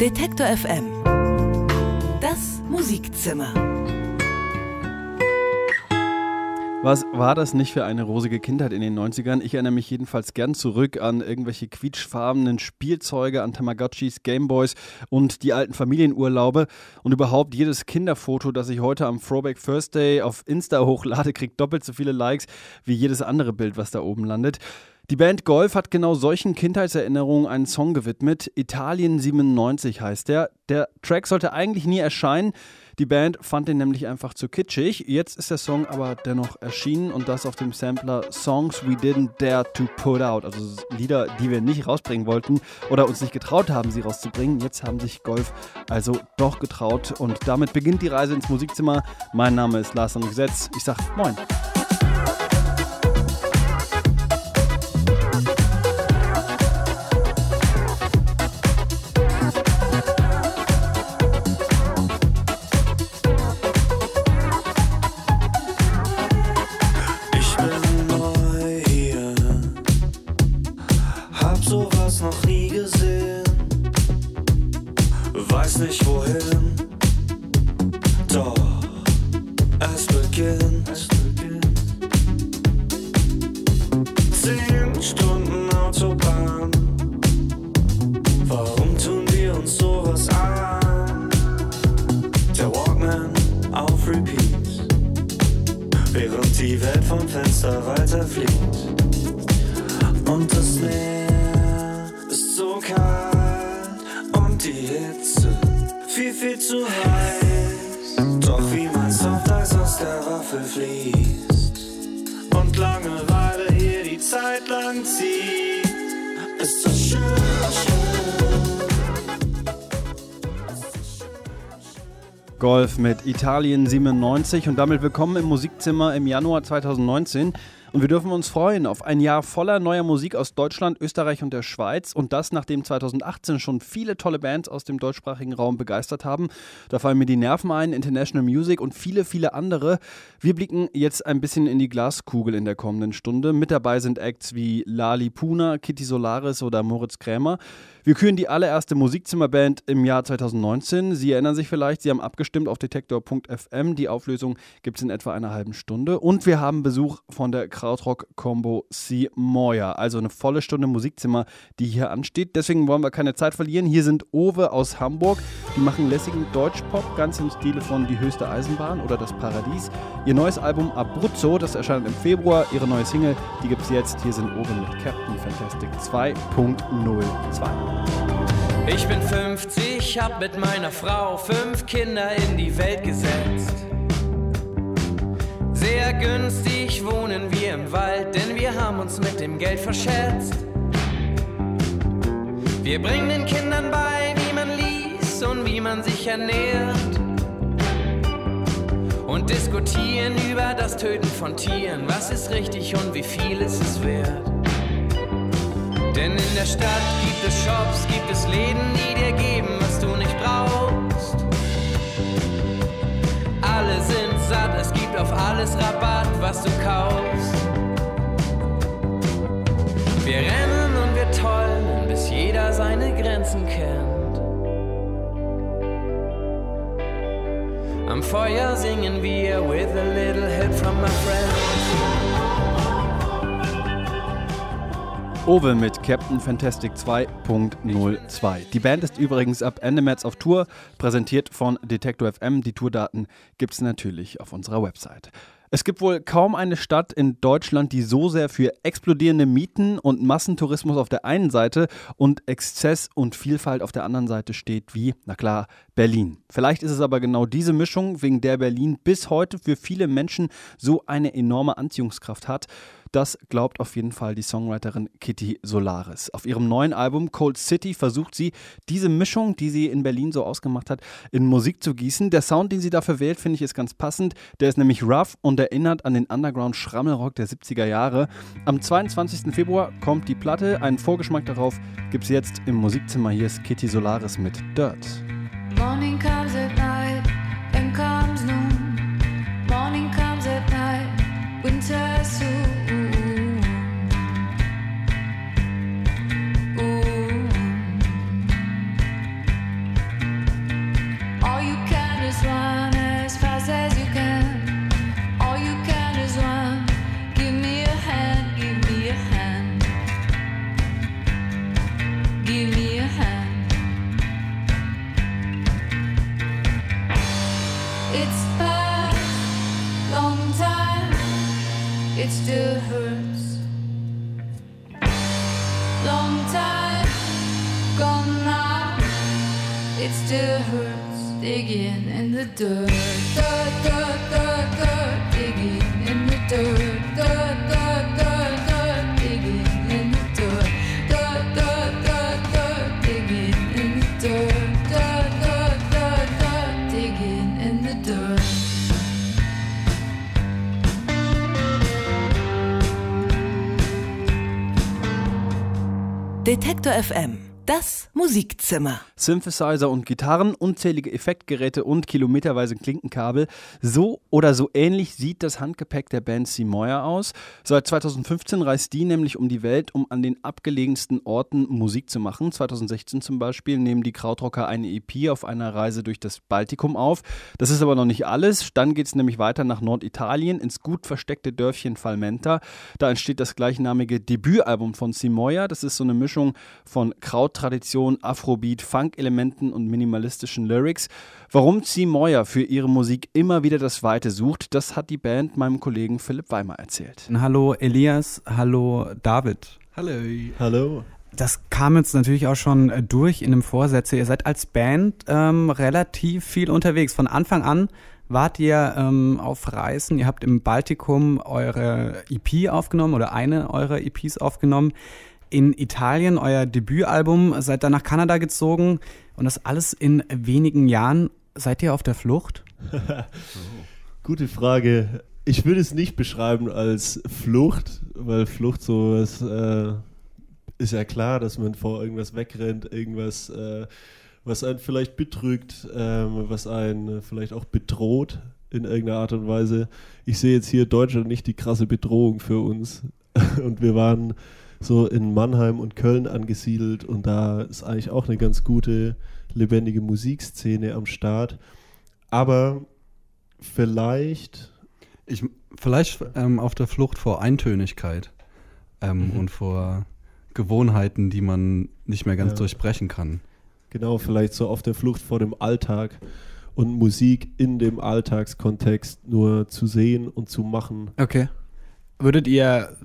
Detektor FM. Das Musikzimmer. Was war das nicht für eine rosige Kindheit in den 90ern? Ich erinnere mich jedenfalls gern zurück an irgendwelche quietschfarbenen Spielzeuge, an Tamagotchis, Gameboys und die alten Familienurlaube. Und überhaupt jedes Kinderfoto, das ich heute am Throwback Thursday auf Insta hochlade, kriegt doppelt so viele Likes wie jedes andere Bild, was da oben landet. Die Band Golf hat genau solchen Kindheitserinnerungen einen Song gewidmet. Italien 97 heißt der. Der Track sollte eigentlich nie erscheinen. Die Band fand den nämlich einfach zu kitschig. Jetzt ist der Song aber dennoch erschienen und das auf dem Sampler Songs We Didn't Dare to Put Out. Also Lieder, die wir nicht rausbringen wollten oder uns nicht getraut haben, sie rauszubringen. Jetzt haben sich Golf also doch getraut und damit beginnt die Reise ins Musikzimmer. Mein Name ist Lars Gesetz. Ich sag Moin. Mit Italien 97 und damit willkommen im Musikzimmer im Januar 2019. Und wir dürfen uns freuen auf ein Jahr voller neuer Musik aus Deutschland, Österreich und der Schweiz. Und das, nachdem 2018 schon viele tolle Bands aus dem deutschsprachigen Raum begeistert haben. Da fallen mir die Nerven ein, International Music und viele, viele andere. Wir blicken jetzt ein bisschen in die Glaskugel in der kommenden Stunde. Mit dabei sind Acts wie Lali Puna, Kitty Solaris oder Moritz Krämer. Wir küren die allererste Musikzimmerband im Jahr 2019. Sie erinnern sich vielleicht, Sie haben abgestimmt auf detektor.fm. Die Auflösung gibt es in etwa einer halben Stunde. Und wir haben Besuch von der Krautrock-Combo C. Moya. Also eine volle Stunde Musikzimmer, die hier ansteht. Deswegen wollen wir keine Zeit verlieren. Hier sind Owe aus Hamburg. Die machen lässigen Deutschpop, ganz im Stile von Die höchste Eisenbahn oder Das Paradies. Ihr neues Album Abruzzo, das erscheint im Februar. Ihre neue Single, die gibt es jetzt. Hier sind Owe mit Captain Fantastic 2.02. Ich bin 50, hab mit meiner Frau fünf Kinder in die Welt gesetzt. Sehr günstig wohnen wir im Wald, denn wir haben uns mit dem Geld verschätzt. Wir bringen den Kindern bei, wie man liest und wie man sich ernährt. Und diskutieren über das Töten von Tieren, was ist richtig und wie viel ist es wert. Denn in der Stadt gibt es Shops, gibt es Läden, die dir geben, was du nicht brauchst. Alle sind satt, es gibt auf alles Rabatt, was du kaufst. Wir rennen und wir tollen, bis jeder seine Grenzen kennt. Am Feuer singen wir with a little help from my friends. Owe mit Captain Fantastic 2.02. Die Band ist übrigens ab Ende März auf Tour, präsentiert von Detector FM. Die Tourdaten gibt es natürlich auf unserer Website. Es gibt wohl kaum eine Stadt in Deutschland, die so sehr für explodierende Mieten und Massentourismus auf der einen Seite und Exzess und Vielfalt auf der anderen Seite steht wie, na klar, Berlin. Vielleicht ist es aber genau diese Mischung, wegen der Berlin bis heute für viele Menschen so eine enorme Anziehungskraft hat. Das glaubt auf jeden Fall die Songwriterin Kitty Solaris. Auf ihrem neuen Album Cold City versucht sie, diese Mischung, die sie in Berlin so ausgemacht hat, in Musik zu gießen. Der Sound, den sie dafür wählt, finde ich ist ganz passend. Der ist nämlich rough und erinnert an den Underground-Schrammelrock der 70er Jahre. Am 22. Februar kommt die Platte. Einen Vorgeschmack darauf gibt es jetzt im Musikzimmer. Hier ist Kitty Solaris mit Dirt. Morning comes still hurts. Long time gone now, it still hurts. Digging in the dirt, dirt, dirt, dirt, dirt. digging in the dirt, dirt. Detektor FM. Das Musikzimmer. Synthesizer und Gitarren, unzählige Effektgeräte und kilometerweise Klinkenkabel. So oder so ähnlich sieht das Handgepäck der Band Seymour aus. Seit 2015 reist die nämlich um die Welt, um an den abgelegensten Orten Musik zu machen. 2016 zum Beispiel nehmen die Krautrocker eine EP auf einer Reise durch das Baltikum auf. Das ist aber noch nicht alles. Dann geht es nämlich weiter nach Norditalien ins gut versteckte Dörfchen Falmenta. Da entsteht das gleichnamige Debütalbum von Seymour. Das ist so eine Mischung von Krauttradition, Afrobeat, Funk-Elementen und minimalistischen Lyrics. Warum C. Moyer für ihre Musik immer wieder das Weite sucht, das hat die Band meinem Kollegen Philipp Weimer erzählt. Hallo Elias, hallo David. Hallo. Hallo. Das kam jetzt natürlich auch schon äh, durch in dem Vorsätze. Ihr seid als Band ähm, relativ viel unterwegs. Von Anfang an wart ihr ähm, auf Reisen. Ihr habt im Baltikum eure EP aufgenommen oder eine eurer EPs aufgenommen. In Italien euer Debütalbum, seid dann nach Kanada gezogen und das alles in wenigen Jahren. Seid ihr auf der Flucht? Gute Frage. Ich würde es nicht beschreiben als Flucht, weil Flucht so ist, äh, ist ja klar, dass man vor irgendwas wegrennt, irgendwas, äh, was einen vielleicht betrügt, ähm, was einen vielleicht auch bedroht in irgendeiner Art und Weise. Ich sehe jetzt hier Deutschland nicht die krasse Bedrohung für uns. Und wir waren so in Mannheim und Köln angesiedelt und da ist eigentlich auch eine ganz gute, lebendige Musikszene am Start. Aber vielleicht Ich, vielleicht ähm, auf der Flucht vor Eintönigkeit ähm, Mhm. und vor Gewohnheiten, die man nicht mehr ganz Ja. durchbrechen kann. Genau, vielleicht so auf der Flucht vor dem Alltag und Musik in dem Alltagskontext nur zu sehen und zu machen. Okay. Würdet ihr,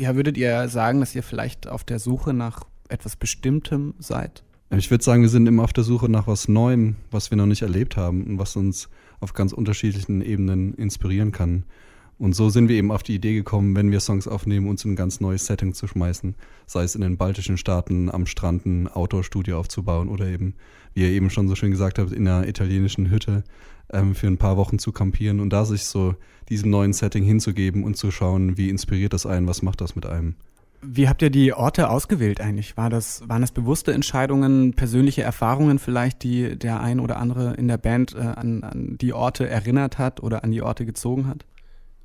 ja, würdet ihr sagen, dass ihr vielleicht auf der Suche nach etwas Bestimmtem seid? Ich würde sagen, wir sind immer auf der Suche nach was Neuem, was wir noch nicht erlebt haben und was uns auf ganz unterschiedlichen Ebenen inspirieren kann. Und so sind wir eben auf die Idee gekommen, wenn wir Songs aufnehmen, uns in ein ganz neues Setting zu schmeißen. Sei es in den baltischen Staaten, am Strand ein Outdoor-Studio aufzubauen oder eben, wie ihr eben schon so schön gesagt habt, in einer italienischen Hütte ähm, für ein paar Wochen zu kampieren und da sich so diesem neuen Setting hinzugeben und zu schauen, wie inspiriert das einen, was macht das mit einem. Wie habt ihr die Orte ausgewählt eigentlich? War das, waren das bewusste Entscheidungen, persönliche Erfahrungen vielleicht, die der ein oder andere in der Band äh, an, an die Orte erinnert hat oder an die Orte gezogen hat?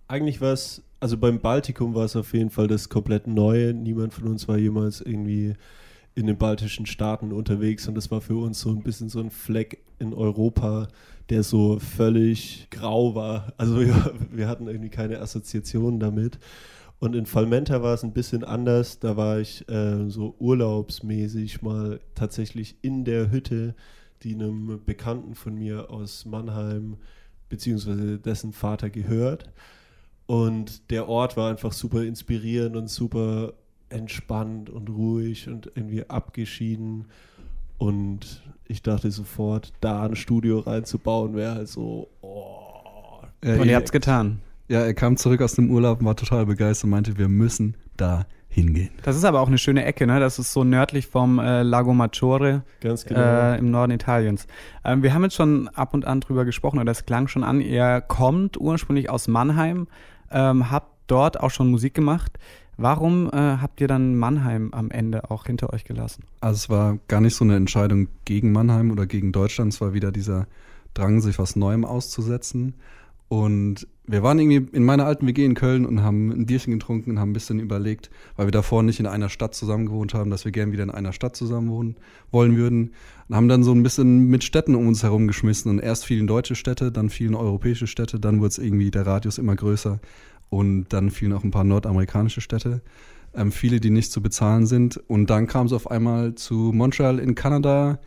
Eigentlich war es, also beim Baltikum war es auf jeden Fall das komplett Neue. Niemand von uns war jemals irgendwie in den baltischen Staaten unterwegs und das war für uns so ein bisschen so ein Fleck in Europa, der so völlig grau war. Also wir, wir hatten irgendwie keine Assoziationen damit. Und in Falmenta war es ein bisschen anders. Da war ich äh, so urlaubsmäßig mal tatsächlich in der Hütte, die einem Bekannten von mir aus Mannheim beziehungsweise dessen Vater gehört. Und der Ort war einfach super inspirierend und super entspannt und ruhig und irgendwie abgeschieden. Und ich dachte sofort, da ein Studio reinzubauen, wäre halt so, oh. Äh, und ihr habt's getan. Ja, er kam zurück aus dem Urlaub und war total begeistert und meinte, wir müssen da hingehen. Das ist aber auch eine schöne Ecke, ne? Das ist so nördlich vom äh, Lago Maggiore Ganz genau. äh, im Norden Italiens. Ähm, wir haben jetzt schon ab und an drüber gesprochen, oder das klang schon an. Ihr kommt ursprünglich aus Mannheim, ähm, habt dort auch schon Musik gemacht. Warum äh, habt ihr dann Mannheim am Ende auch hinter euch gelassen? Also es war gar nicht so eine Entscheidung gegen Mannheim oder gegen Deutschland, es war wieder dieser Drang, sich was Neuem auszusetzen. Und wir waren irgendwie in meiner alten WG in Köln und haben ein Bierchen getrunken und haben ein bisschen überlegt, weil wir davor nicht in einer Stadt zusammen gewohnt haben, dass wir gern wieder in einer Stadt zusammen wohnen wollen würden. Und haben dann so ein bisschen mit Städten um uns herum geschmissen. Und erst fielen deutsche Städte, dann fielen europäische Städte, dann wurde es irgendwie der Radius immer größer. Und dann fielen auch ein paar nordamerikanische Städte. Ähm, viele, die nicht zu bezahlen sind. Und dann kam es auf einmal zu Montreal in Kanada,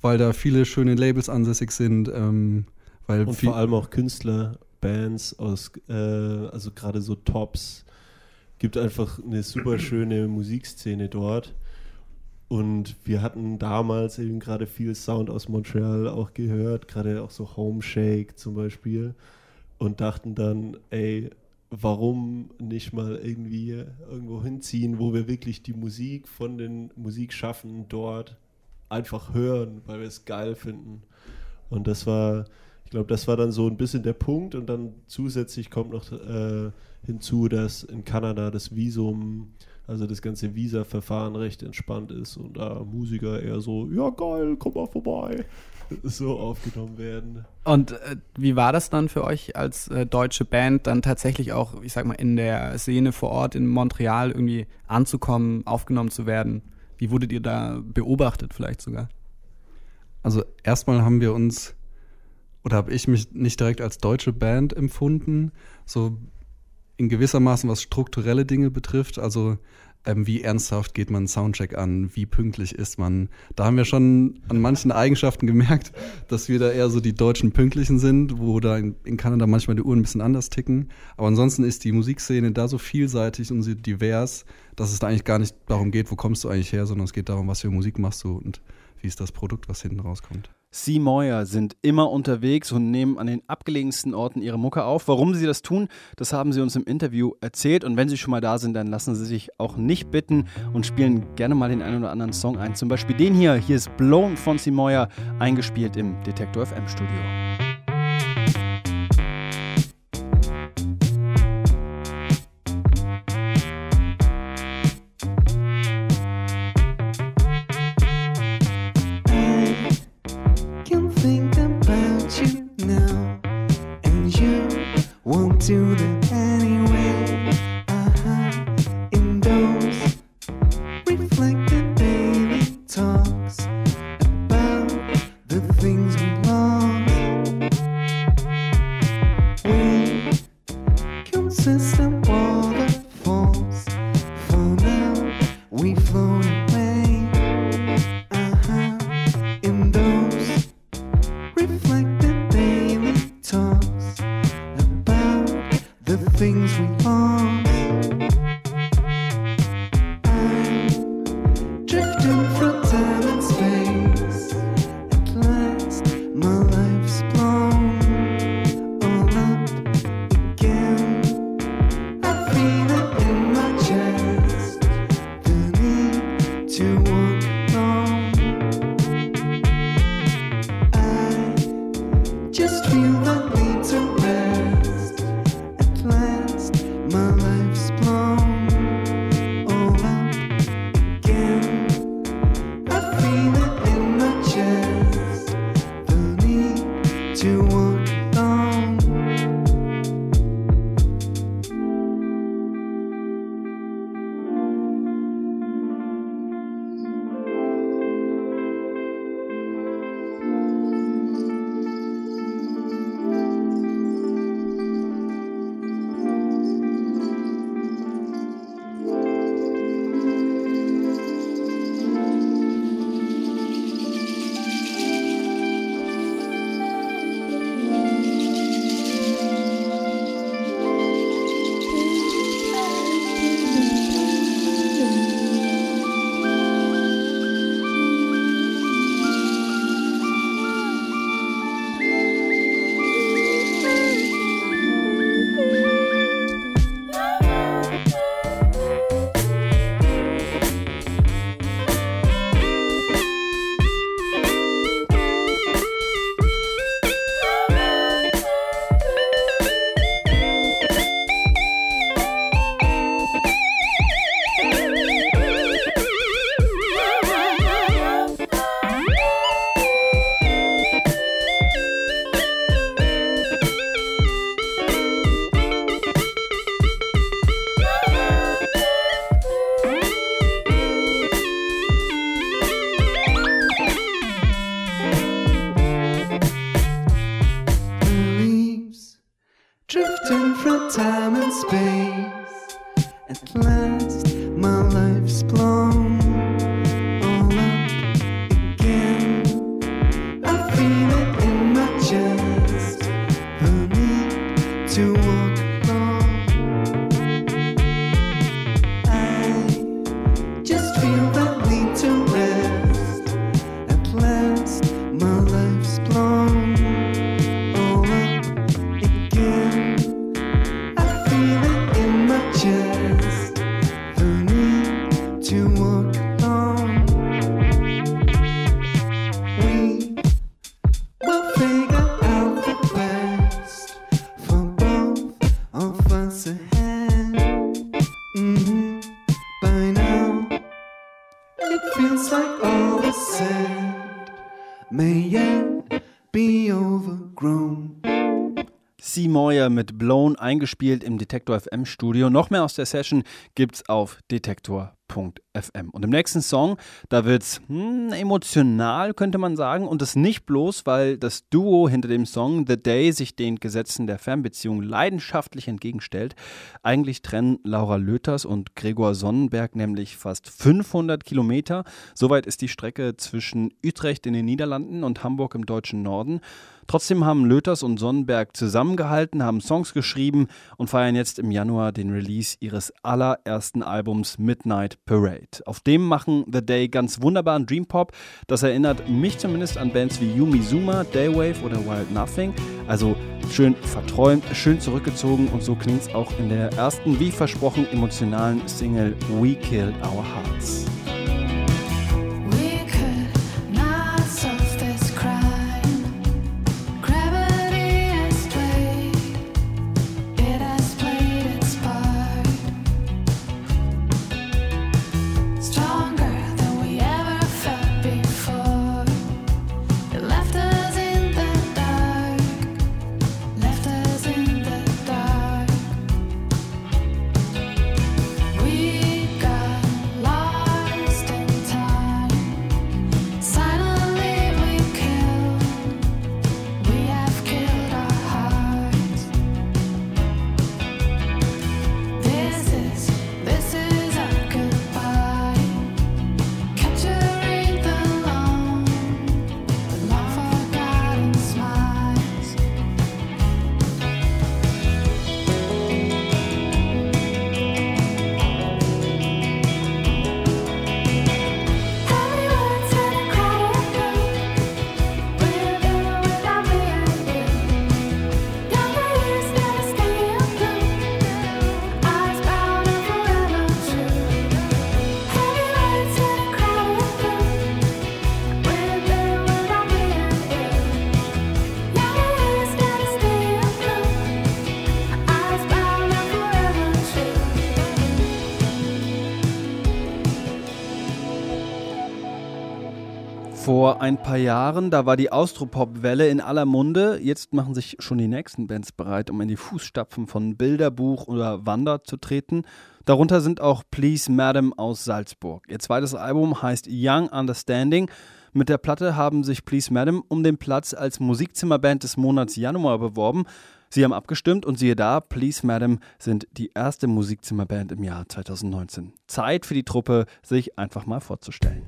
weil da viele schöne Labels ansässig sind. Ähm, weil Und vor allem auch Künstler, Bands aus, äh, also gerade so Tops. Gibt einfach eine super schöne Musikszene dort. Und wir hatten damals eben gerade viel Sound aus Montreal auch gehört, gerade auch so Home Shake zum Beispiel. Und dachten dann, ey, warum nicht mal irgendwie irgendwo hinziehen, wo wir wirklich die Musik von den Musikschaffenden dort einfach hören, weil wir es geil finden. Und das war, ich glaube, das war dann so ein bisschen der Punkt. Und dann zusätzlich kommt noch äh, hinzu, dass in Kanada das Visum, also das ganze Visa-Verfahren recht entspannt ist und da Musiker eher so, ja geil, komm mal vorbei, so aufgenommen werden. Und äh, wie war das dann für euch als äh, deutsche Band, dann tatsächlich auch, ich sag mal, in der Szene vor Ort in Montreal irgendwie anzukommen, aufgenommen zu werden? Wie wurdet ihr da beobachtet vielleicht sogar? Also erstmal haben wir uns oder habe ich mich nicht direkt als deutsche Band empfunden, so in gewissermaßen was strukturelle Dinge betrifft, also ähm, wie ernsthaft geht man einen Soundcheck an, wie pünktlich ist man. Da haben wir schon an manchen Eigenschaften gemerkt, dass wir da eher so die deutschen Pünktlichen sind, wo da in, in Kanada manchmal die Uhren ein bisschen anders ticken. Aber ansonsten ist die Musikszene da so vielseitig und so divers, dass es da eigentlich gar nicht darum geht, wo kommst du eigentlich her, sondern es geht darum, was für Musik machst du und wie ist das Produkt, was hinten rauskommt. Sea Moyer sind immer unterwegs und nehmen an den abgelegensten Orten ihre Mucke auf. Warum sie das tun, das haben sie uns im Interview erzählt. Und wenn sie schon mal da sind, dann lassen sie sich auch nicht bitten und spielen gerne mal den einen oder anderen Song ein. Zum Beispiel den hier. Hier ist Blown von Sea Moyer, eingespielt im Detektor FM Studio. Mit Blown eingespielt im Detektor FM Studio. Noch mehr aus der Session gibt's auf detektor.fm. Und im nächsten Song, da wird's hm, emotional, könnte man sagen. Und das nicht bloß, weil das Duo hinter dem Song The Day sich den Gesetzen der Fernbeziehung leidenschaftlich entgegenstellt. Eigentlich trennen Laura Löters und Gregor Sonnenberg nämlich fast 500 Kilometer. Soweit ist die Strecke zwischen Utrecht in den Niederlanden und Hamburg im deutschen Norden. Trotzdem haben Löters und Sonnenberg zusammengehalten, haben Songs geschrieben und feiern jetzt im Januar den Release ihres allerersten Albums Midnight Parade. Auf dem machen The Day ganz wunderbaren Dream Pop. Das erinnert mich zumindest an Bands wie Yumi Zuma, Daywave oder Wild Nothing. Also schön verträumt, schön zurückgezogen und so klingt es auch in der ersten, wie versprochen, emotionalen Single We Killed Our Hearts. Ein paar Jahren, da war die Austropop-Welle in aller Munde. Jetzt machen sich schon die nächsten Bands bereit, um in die Fußstapfen von Bilderbuch oder Wander zu treten. Darunter sind auch Please Madam aus Salzburg. Ihr zweites Album heißt Young Understanding. Mit der Platte haben sich Please Madam um den Platz als Musikzimmerband des Monats Januar beworben. Sie haben abgestimmt und siehe da, Please Madam sind die erste Musikzimmerband im Jahr 2019. Zeit für die Truppe, sich einfach mal vorzustellen.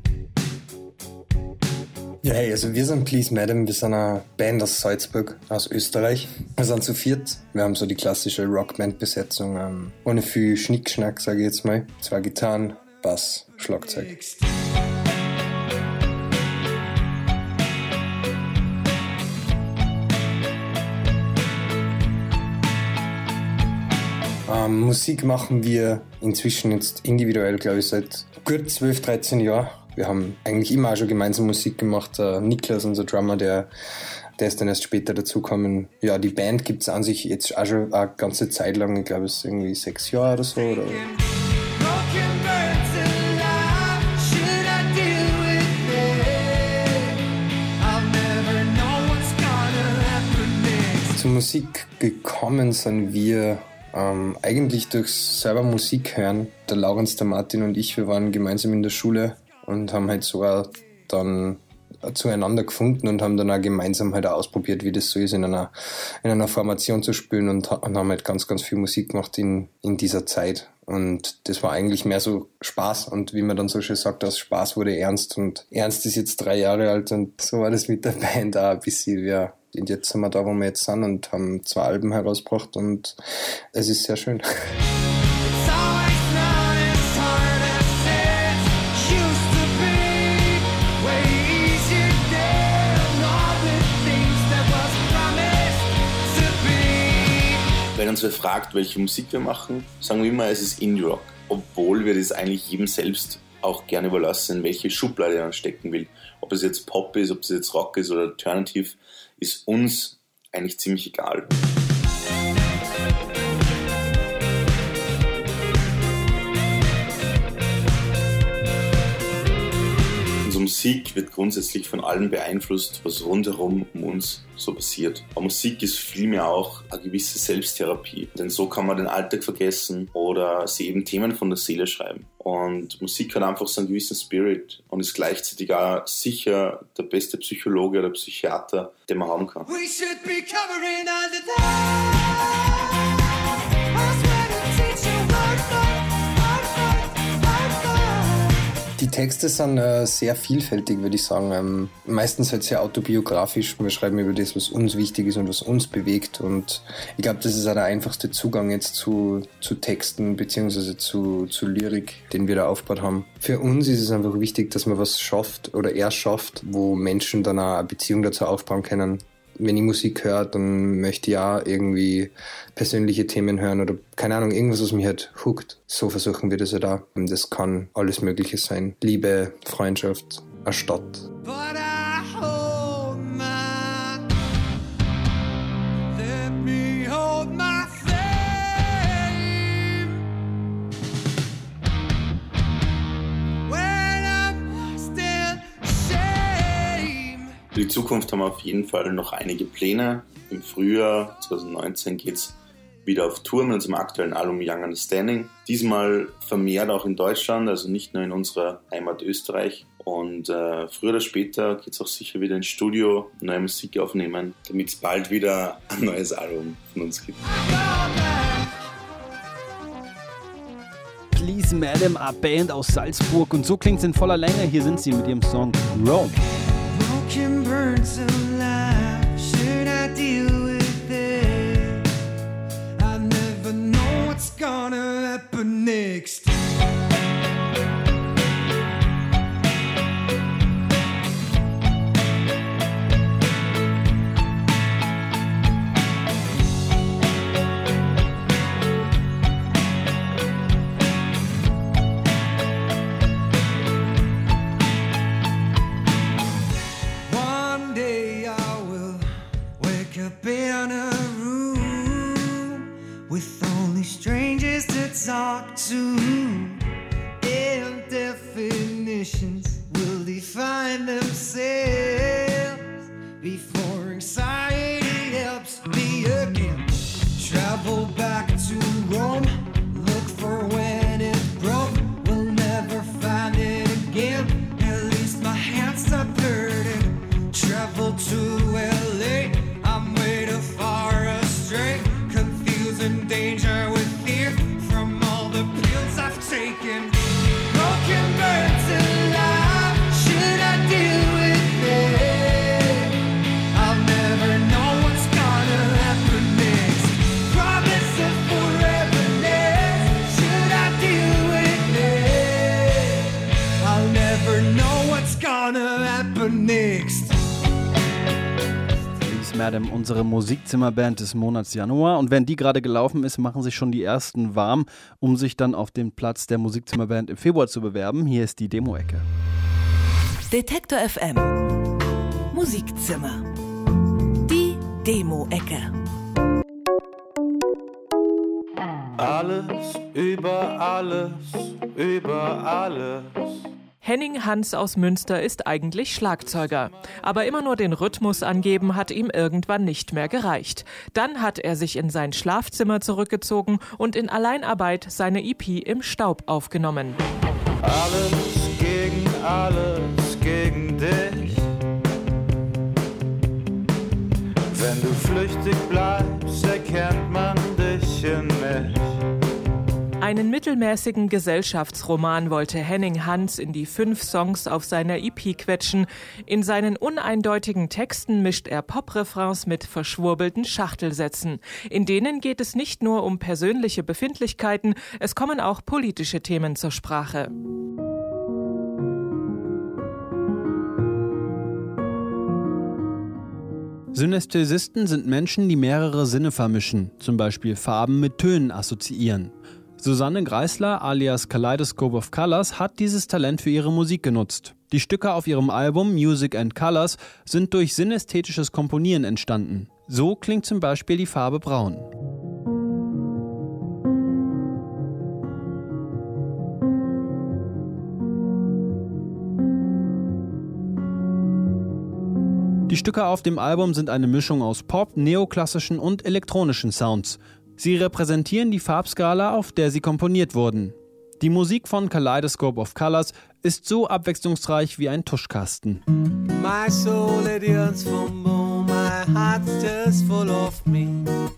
Ja, hey, also wir sind Please Madam, wir sind eine Band aus Salzburg, aus Österreich. Wir sind zu viert. Wir haben so die klassische Rockband-Besetzung, ähm, ohne viel Schnickschnack, sage ich jetzt mal. Zwei Gitarren, Bass, Schlagzeug. Ähm, Musik machen wir inzwischen jetzt individuell, glaube ich, seit gut 12, 13 Jahren. Wir haben eigentlich immer schon gemeinsam Musik gemacht. Äh, Niklas, unser Drummer, der, der ist dann erst später dazugekommen. Ja, die Band gibt es an sich jetzt auch schon eine ganze Zeit lang. Ich glaube, es ist irgendwie sechs Jahre oder so. Oder. Zur Musik gekommen sind wir ähm, eigentlich durch selber Musik hören. Der Laurenz, der Martin und ich, wir waren gemeinsam in der Schule und haben halt so auch dann zueinander gefunden und haben dann auch gemeinsam halt auch ausprobiert, wie das so ist, in einer, in einer Formation zu spielen und, und haben halt ganz, ganz viel Musik gemacht in, in dieser Zeit. Und das war eigentlich mehr so Spaß. Und wie man dann so schön sagt, aus Spaß wurde Ernst. Und Ernst ist jetzt drei Jahre alt und so war das mit der Band auch ein bisschen, ja. Und jetzt sind wir da, wo wir jetzt sind und haben zwei Alben herausgebracht und es ist sehr schön. Uns wer fragt, welche Musik wir machen, sagen wir immer, es ist Indie-Rock. Obwohl wir das eigentlich jedem selbst auch gerne überlassen, welche Schublade er stecken will. Ob es jetzt Pop ist, ob es jetzt Rock ist oder Alternative, ist uns eigentlich ziemlich egal. Musik wird grundsätzlich von allem beeinflusst, was rundherum um uns so passiert. Aber Musik ist vielmehr auch eine gewisse Selbsttherapie, denn so kann man den Alltag vergessen oder sie eben Themen von der Seele schreiben. Und Musik hat einfach so einen gewissen Spirit und ist gleichzeitig auch sicher der beste Psychologe oder Psychiater, den man haben kann. We should be covering under that. I Die Texte sind äh, sehr vielfältig, würde ich sagen. Ähm, meistens halt sehr autobiografisch. Wir schreiben über das, was uns wichtig ist und was uns bewegt. Und ich glaube, das ist auch der einfachste Zugang jetzt zu, zu Texten beziehungsweise zu, zu Lyrik, den wir da aufgebaut haben. Für uns ist es einfach wichtig, dass man was schafft oder er schafft, wo Menschen dann auch eine Beziehung dazu aufbauen können. Wenn ich Musik höre, dann möchte ich auch irgendwie persönliche Themen hören oder keine Ahnung, irgendwas, was mich halt hookt. So versuchen wir das ja da. Und das kann alles Mögliche sein. Liebe, Freundschaft, eine Stadt. Zukunft haben wir auf jeden Fall noch einige Pläne. Im Frühjahr 2019 geht's wieder auf Tour mit unserem aktuellen Album Young Understanding. Diesmal vermehrt auch in Deutschland, also nicht nur in unserer Heimat Österreich. Und äh, früher oder später geht's auch sicher wieder ins Studio, neue Musik aufnehmen, damit es bald wieder ein neues Album von uns gibt. Please Madam, a Band aus Salzburg. Und so klingt's in voller Länge. Hier sind sie mit ihrem Song Rome. Broken burns alive. Should I deal with it? I never know what's gonna happen next. Unsere Musikzimmerband des Monats Januar. Und wenn die gerade gelaufen ist, machen sich schon die ersten warm, um sich dann auf den Platz der Musikzimmerband im Februar zu bewerben. Hier ist die Demo-Ecke. Detektor FM. Musikzimmer. Die Demo-Ecke. Alles über alles, über alles. Henning Hans aus Münster ist eigentlich Schlagzeuger. Aber immer nur den Rhythmus angeben hat ihm irgendwann nicht mehr gereicht. Dann hat er sich in sein Schlafzimmer zurückgezogen und in Alleinarbeit seine EP im Staub aufgenommen. Alles gegen alles gegen dich. Wenn du flüchtig bleibst, erkennt man dich in mich. Einen mittelmäßigen Gesellschaftsroman wollte Henning Hans in die fünf Songs auf seiner EP quetschen. In seinen uneindeutigen Texten mischt er Poprefrains mit verschwurbelten Schachtelsätzen. In denen geht es nicht nur um persönliche Befindlichkeiten, es kommen auch politische Themen zur Sprache. Synästhesisten sind Menschen, die mehrere Sinne vermischen, zum Beispiel Farben mit Tönen assoziieren. Susanne Greisler alias Kaleidoscope of Colors hat dieses Talent für ihre Musik genutzt. Die Stücke auf ihrem Album Music and Colors sind durch synästhetisches Komponieren entstanden. So klingt zum Beispiel die Farbe Braun. Die Stücke auf dem Album sind eine Mischung aus Pop, neoklassischen und elektronischen Sounds. Sie repräsentieren die Farbskala, auf der sie komponiert wurden. Die Musik von Kaleidoscope of Colors ist so abwechslungsreich wie ein Tuschkasten. My soul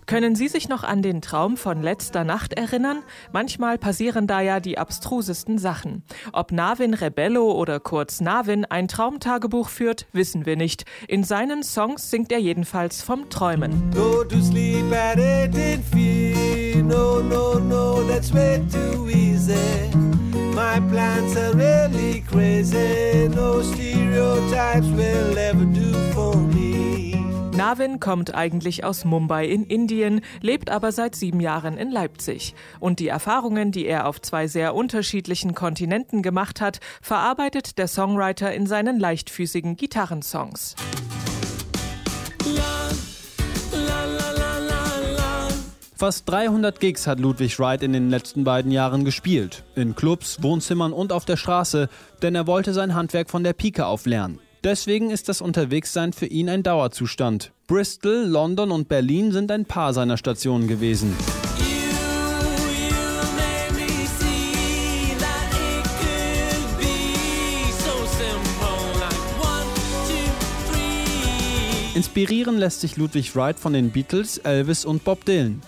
Können Sie sich noch an den Traum von letzter Nacht erinnern? Manchmal passieren da ja die abstrusesten Sachen. Ob Navin Rebello oder kurz Navin ein Traumtagebuch führt, wissen wir nicht. In seinen Songs singt er jedenfalls vom Träumen. Go to sleep at it in fear. No, no, no, that's way too easy. My plans are really crazy. No stereotypes will ever do for me. Navin kommt eigentlich aus Mumbai in Indien, lebt aber seit sieben Jahren in Leipzig. Und die Erfahrungen, die er auf zwei sehr unterschiedlichen Kontinenten gemacht hat, verarbeitet der Songwriter in seinen leichtfüßigen Gitarrensongs. Fast 300 Gigs hat Ludwig Wright in den letzten beiden Jahren gespielt. In Clubs, Wohnzimmern und auf der Straße, denn er wollte sein Handwerk von der Pike auf lernen. Deswegen ist das Unterwegssein für ihn ein Dauerzustand. Bristol, London und Berlin sind ein paar seiner Stationen gewesen. Inspirieren lässt sich Ludwig Wright von den Beatles, Elvis und Bob Dylan.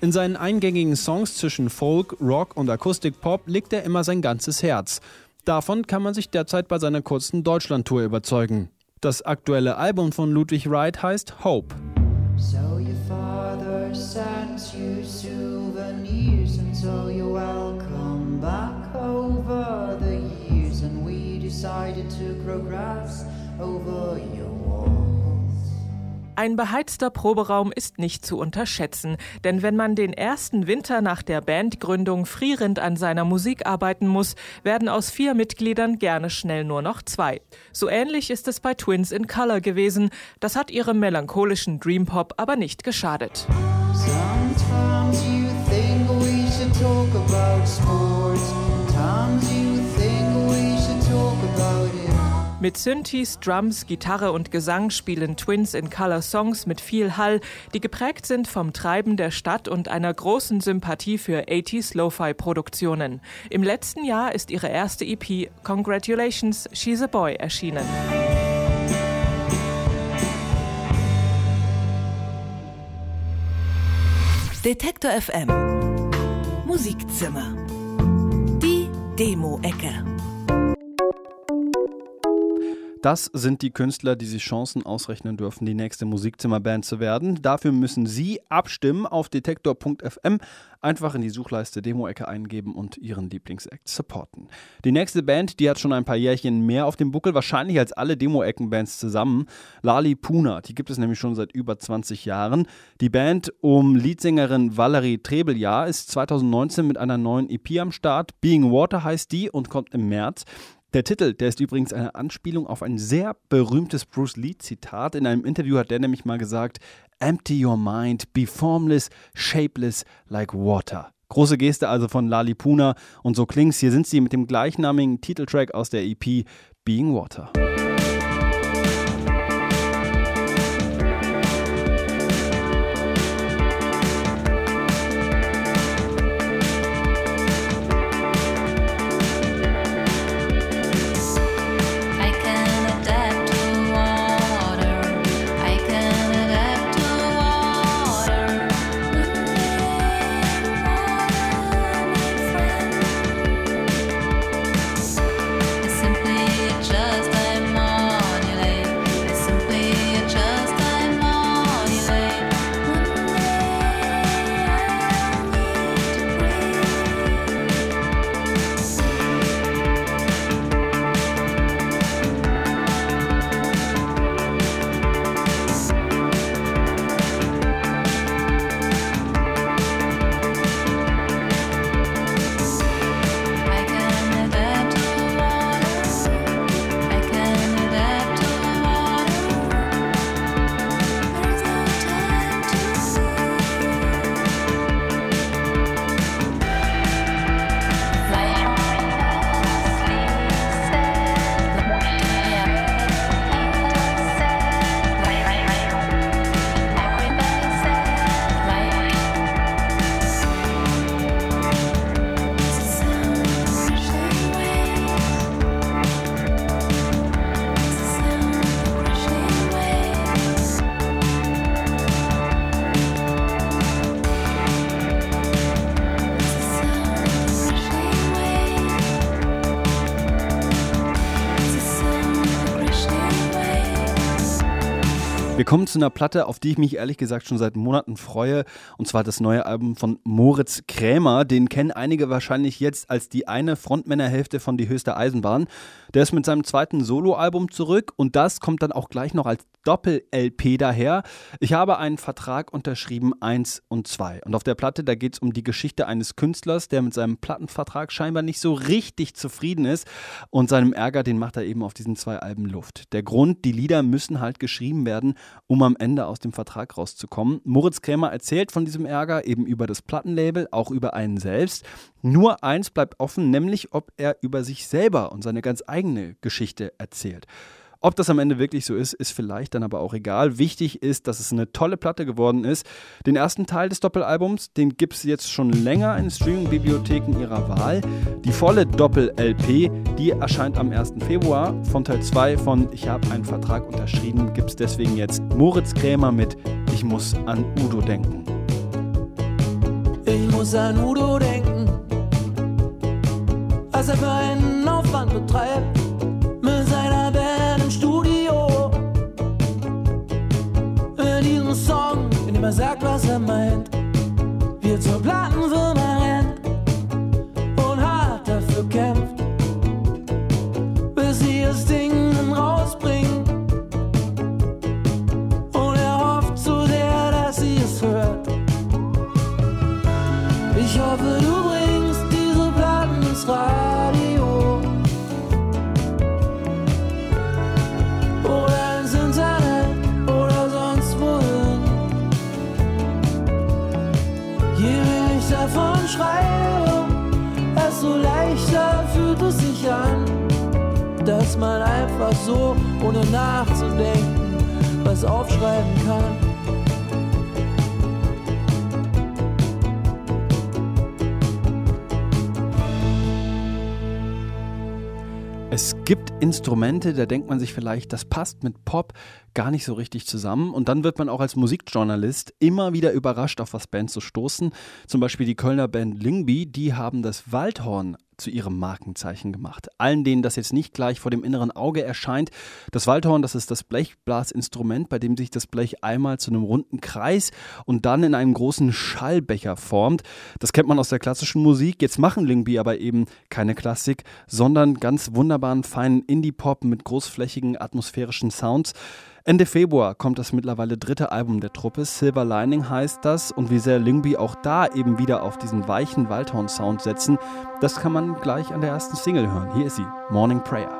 In seinen eingängigen Songs zwischen Folk, Rock und Akustikpop legt er immer sein ganzes Herz. Davon kann man sich derzeit bei seiner kurzen Deutschlandtour überzeugen. Das aktuelle Album von Ludwig Wright heißt Hope. So your father sends you souvenirs until you're welcome back over the years and we decided to grow over walls. Ein beheizter Proberaum ist nicht zu unterschätzen, denn wenn man den ersten Winter nach der Bandgründung frierend an seiner Musik arbeiten muss, werden aus vier Mitgliedern gerne schnell nur noch zwei. So ähnlich ist es bei Twins in Color gewesen, das hat ihrem melancholischen Dreampop aber nicht geschadet. Sometimes you think we should talk about sports. Sometimes you Mit Synthes, Drums, Gitarre und Gesang spielen Twins in Color Songs mit viel Hall, die geprägt sind vom Treiben der Stadt und einer großen Sympathie für 80s Lo-Fi-Produktionen. Im letzten Jahr ist ihre erste EP Congratulations, She's a Boy erschienen. Detektor FM Musikzimmer. Die Demo-Ecke. Das sind die Künstler, die sich Chancen ausrechnen dürfen, die nächste Musikzimmerband zu werden. Dafür müssen Sie abstimmen auf detektor.fm, einfach in die Suchleiste Demo-Ecke eingeben und Ihren Lieblingsact supporten. Die nächste Band, die hat schon ein paar Jährchen mehr auf dem Buckel, wahrscheinlich als alle Demo-Ecken-Bands zusammen. Lali Puna, die gibt es nämlich schon seit über 20 Jahren. Die Band um Leadsängerin Valerie Trebeljahr ist 2019 mit einer neuen EP am Start. Being Water heißt die und kommt im März. Der Titel, der ist übrigens eine Anspielung auf ein sehr berühmtes Bruce Lee-Zitat. In einem Interview hat der nämlich mal gesagt: Empty your mind, be formless, shapeless like water. Große Geste also von Lali Puna und so klingt's. Hier sind sie mit dem gleichnamigen Titeltrack aus der EP Being Water. Wir kommen zu einer Platte, auf die ich mich ehrlich gesagt schon seit Monaten freue. Und zwar das neue Album von Moritz Krämer. Den kennen einige wahrscheinlich jetzt als die eine Frontmännerhälfte von Die höchste Eisenbahn. Der ist mit seinem zweiten Soloalbum zurück und das kommt dann auch gleich noch als Doppel-LP daher. Ich habe einen Vertrag unterschrieben, eins und zwei. Und auf der Platte, da geht es um die Geschichte eines Künstlers, der mit seinem Plattenvertrag scheinbar nicht so richtig zufrieden ist. Und seinem Ärger, den macht er eben auf diesen zwei Alben Luft. Der Grund, die Lieder müssen halt geschrieben werden, um am Ende aus dem Vertrag rauszukommen. Moritz Krämer erzählt von diesem Ärger eben über das Plattenlabel, auch über einen selbst. Nur eins bleibt offen, nämlich ob er über sich selber und seine ganz eigene Geschichte erzählt. Ob das am Ende wirklich so ist, ist vielleicht dann aber auch egal. Wichtig ist, dass es eine tolle Platte geworden ist. Den ersten Teil des Doppelalbums, den gibt es jetzt schon länger in Streaming-Bibliotheken ihrer Wahl. Die volle Doppel-LP, die erscheint am 1. Februar. Von Teil 2 von Ich habe einen Vertrag unterschrieben, gibt es deswegen jetzt Moritz Krämer mit Ich muss an Udo denken. Ich muss an Udo denken, als er keinen Aufwand betreibt mit seiner Band im Studio. In diesem Song, in dem er sagt, was er meint, wir zur Plattenfirma einfach so, ohne nachzudenken, was aufschreiben kann. Es gibt Instrumente, da denkt man sich vielleicht, das passt mit Pop gar nicht so richtig zusammen. Und dann wird man auch als Musikjournalist immer wieder überrascht, auf was Bands so stoßen. Zum Beispiel die Kölner Band Lingby, die haben das Waldhorn zu ihrem Markenzeichen gemacht. Allen, denen das jetzt nicht gleich vor dem inneren Auge erscheint, das Waldhorn, das ist das Blechblasinstrument, bei dem sich das Blech einmal zu einem runden Kreis und dann in einen großen Schallbecher formt. Das kennt man aus der klassischen Musik. Jetzt machen Lingby aber eben keine Klassik, sondern ganz wunderbaren, feinen Indie-Pop mit großflächigen atmosphärischen Sounds. Ende Februar kommt das mittlerweile dritte Album der Truppe, Silver Lining heißt das, und wie sehr Lingby auch da eben wieder auf diesen weichen Waldhorn-Sound setzen, das kann man gleich an der ersten Single hören. Hier ist sie, Morning Prayer.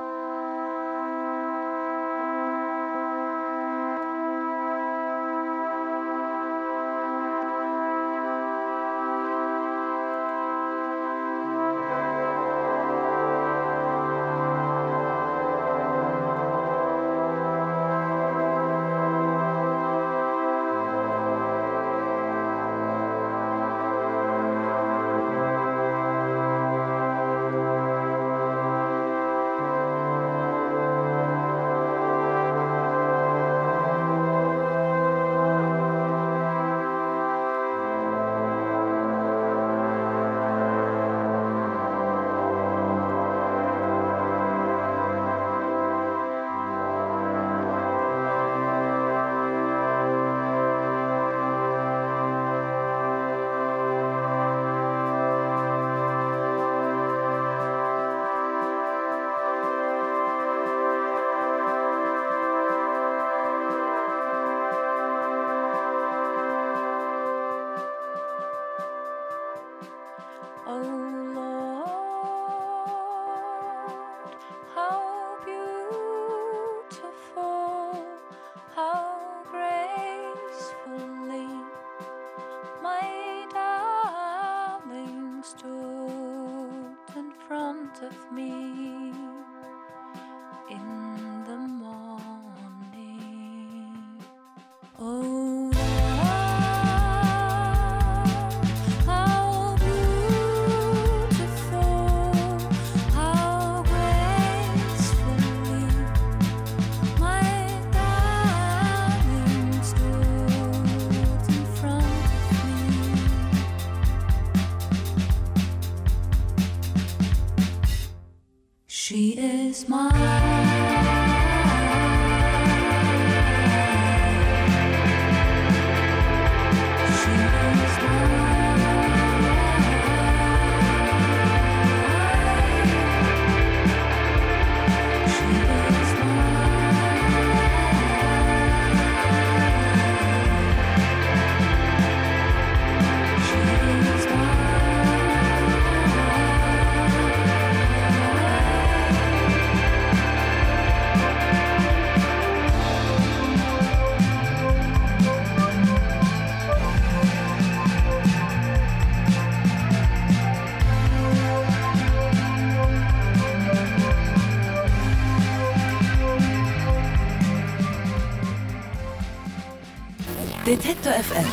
Detektor FM.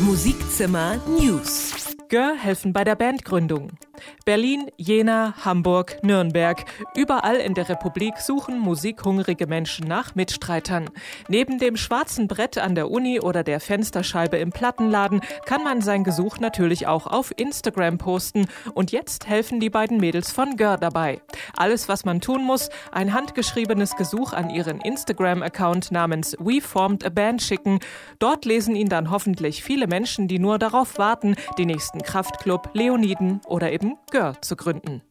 Musikzimmer News. Gör helfen bei der Bandgründung. Berlin, Jena, Hamburg, Nürnberg. Überall in der Republik suchen musikhungrige Menschen nach Mitstreitern. Neben dem schwarzen Brett an der Uni oder der Fensterscheibe im Plattenladen kann man sein Gesuch natürlich auch auf Instagram posten. Und jetzt helfen die beiden Mädels von Gör dabei. Alles, was man tun muss, ein handgeschriebenes Gesuch an ihren Instagram-Account namens We Formed a Band schicken. Dort lesen ihn dann hoffentlich viele Menschen, die nur darauf warten, den nächsten Kraftclub, Leoniden oder eben Gör zu gründen.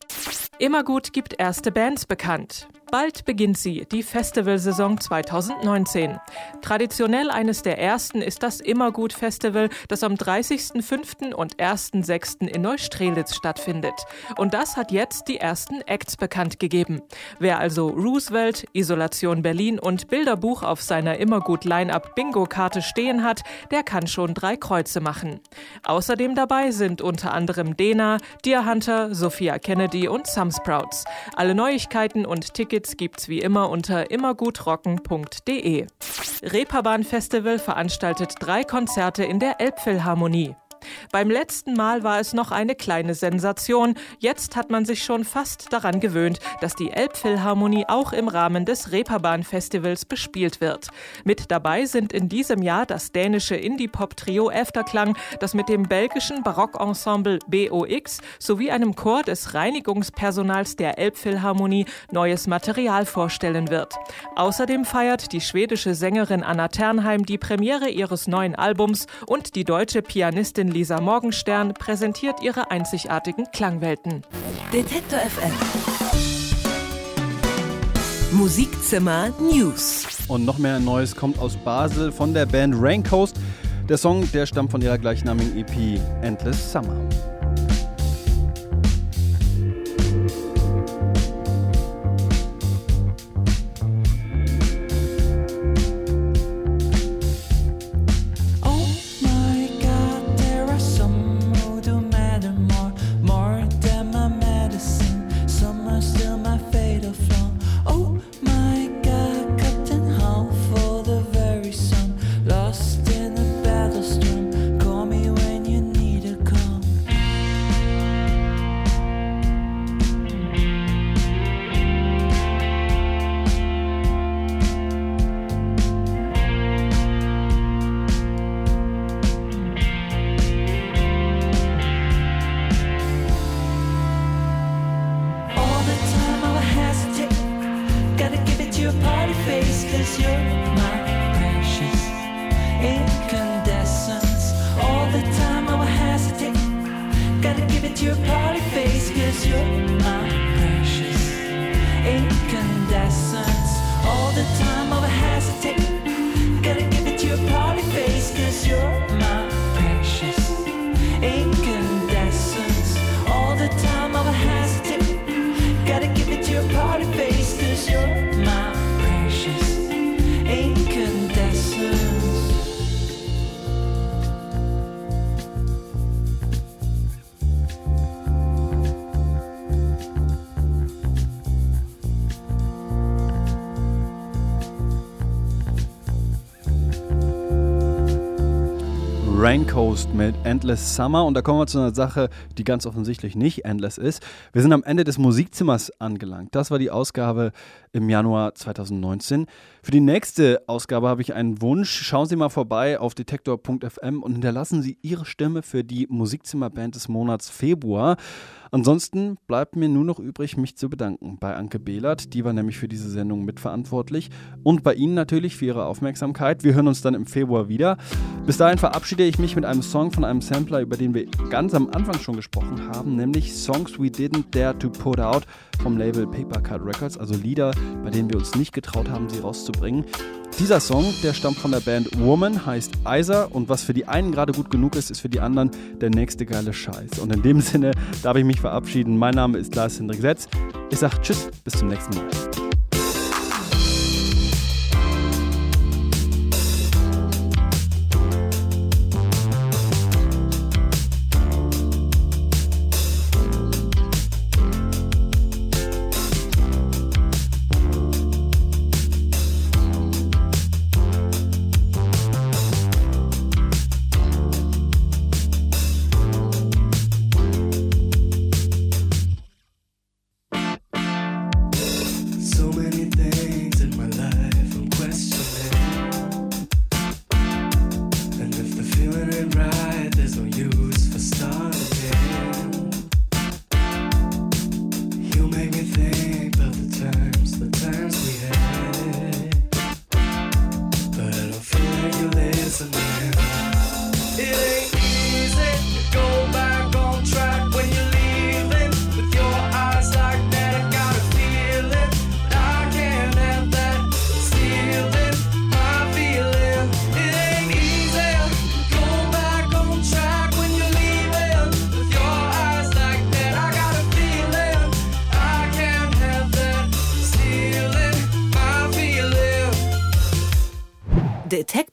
Immergut gibt erste Bands bekannt. Bald beginnt sie, die Festivalsaison 2019. Traditionell eines der ersten ist das Immergut Festival, das am 30.05. und 1.06. in Neustrelitz stattfindet. Und das hat jetzt die ersten Acts bekannt gegeben. Wer also Roosevelt, Isolation Berlin und Bilderbuch auf seiner Immergut Line-Up Bingo-Karte stehen hat, der kann schon drei Kreuze machen. Außerdem dabei sind unter anderem Dena, Deer Hunter, Sophia Kennedy und Some Sprouts. Alle Neuigkeiten und Tickets gibt's wie immer unter immergutrocken.de. Reeperbahn Festival veranstaltet drei Konzerte in der Elbphilharmonie. Beim letzten Mal war es noch eine kleine Sensation. Jetzt hat man sich schon fast daran gewöhnt, dass die Elbphilharmonie auch im Rahmen des Reeperbahn-Festivals bespielt wird. Mit dabei sind in diesem Jahr das dänische Indie-Pop-Trio Afterklang, das mit dem belgischen Barockensemble BOX sowie einem Chor des Reinigungspersonals der Elbphilharmonie neues Material vorstellen wird. Außerdem feiert die schwedische Sängerin Anna Ternheim die Premiere ihres neuen Albums und die deutsche Pianistin Lisa Morgenstern präsentiert ihre einzigartigen Klangwelten. Detektor FM. Musikzimmer News. Und noch mehr Neues kommt aus Basel von der Band Raincoast. Der Song, der stammt von ihrer gleichnamigen EP Endless Summer. Raincoast mit Endless Summer. Und da kommen wir zu einer Sache, die ganz offensichtlich nicht endless ist. Wir sind am Ende des Musikzimmers angelangt. Das war die Ausgabe im Januar 2019. Für die nächste Ausgabe habe ich einen Wunsch. Schauen Sie mal vorbei auf detektor.fm und hinterlassen Sie Ihre Stimme für die Musikzimmerband des Monats Februar. Ansonsten bleibt mir nur noch übrig, mich zu bedanken bei Anke Behlert, die war nämlich für diese Sendung mitverantwortlich und bei Ihnen natürlich für Ihre Aufmerksamkeit. Wir hören uns dann im Februar wieder. Bis dahin verabschiede ich mich mit einem Song von einem Sampler, über den wir ganz am Anfang schon gesprochen haben, nämlich Songs We Didn't Dare to Put Out vom Label Paper Cut Records, also Lieder, bei denen wir uns nicht getraut haben, sie rauszubringen. Dieser Song, der stammt von der Band Woman, heißt Isa und was für die einen gerade gut genug ist, ist für die anderen der nächste geile Scheiß. Und in dem Sinne darf ich mich verabschieden. Mein Name ist Lars Hendrik Setz. Ich sage Tschüss, bis zum nächsten Mal.